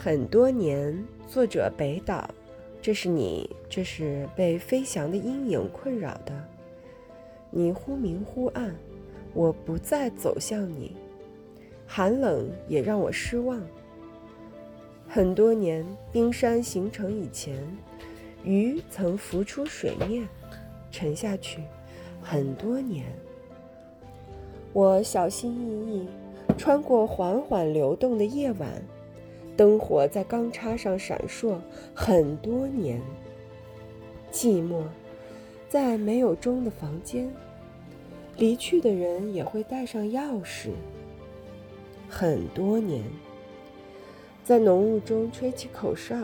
很多年，作者北岛。这是你，这是被飞翔的阴影困扰的。你忽明忽暗，我不再走向你。寒冷也让我失望。很多年，冰山形成以前，鱼曾浮出水面，沉下去。很多年，我小心翼翼穿过缓缓流动的夜晚。灯火在钢叉上闪烁很多年。寂寞，在没有钟的房间。离去的人也会带上钥匙。很多年，在浓雾中吹起口哨，